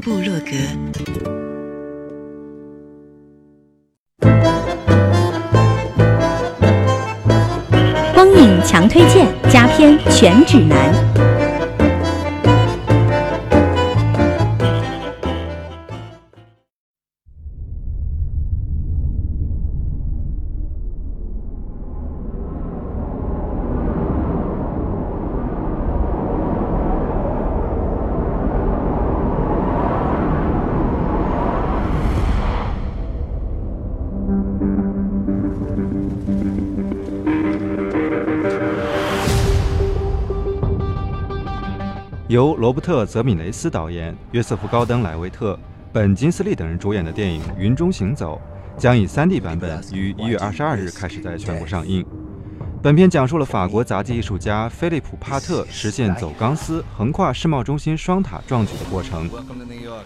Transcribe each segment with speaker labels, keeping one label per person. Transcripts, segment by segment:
Speaker 1: 布洛格，
Speaker 2: 光影强推荐，佳片全指南。
Speaker 3: 由罗伯特·泽米雷斯导演、约瑟夫·高登·莱维特、本·金斯利等人主演的电影《云中行走》将以 3D 版本于1月22日开始在全国上映。本片讲述了法国杂技艺术家菲利普·帕特实现走钢丝横跨世贸中心双塔壮举的过程。《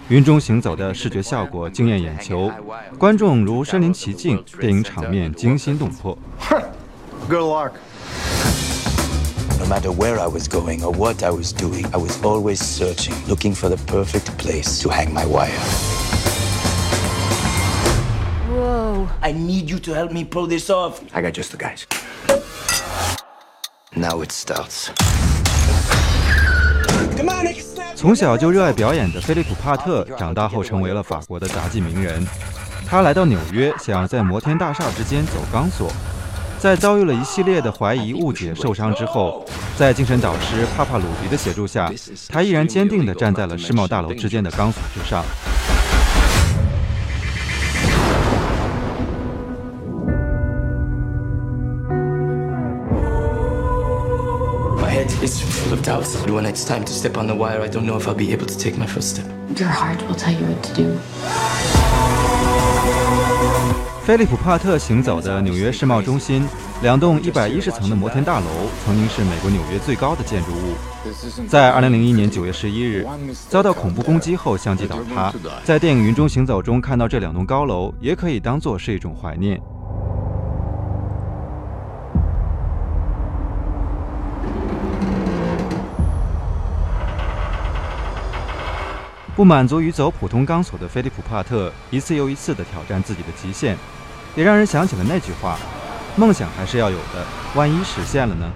Speaker 3: 云中行走》的视觉效果惊艳眼球，观众如身临其境，电影场面惊心动魄。
Speaker 4: Good luck. No matter where I was going or what I was doing, I was always searching, looking for the perfect place to hang my wire. Whoa. I need you to help me pull this off. I got just the guys. Now it starts.
Speaker 3: 从小就热爱表演的菲利普·帕特，长大后成为了法国的杂技名人。他来到纽约，想要在摩天大厦之间走钢索。 在遭遇了一系列的怀疑、误解、受伤之后，在精神导师帕帕鲁迪的协助下，他依然坚定地站在了世贸大楼之间的钢索之上。
Speaker 4: My head is full of doubts. When it's time to step on the wire, I don't know if I'll be able to take my first step.
Speaker 5: Your heart will tell you what to do.
Speaker 3: 菲利普·帕特行走的纽约世贸中心，两栋一百一十层的摩天大楼，曾经是美国纽约最高的建筑物。在二零零一年九月十一日遭到恐怖攻击后，相继倒塌。在电影《云中行走》中看到这两栋高楼，也可以当做是一种怀念。不满足于走普通钢索的菲利普·帕特，一次又一次地挑战自己的极限，也让人想起了那句话：“梦想还是要有的，万一实现了呢？”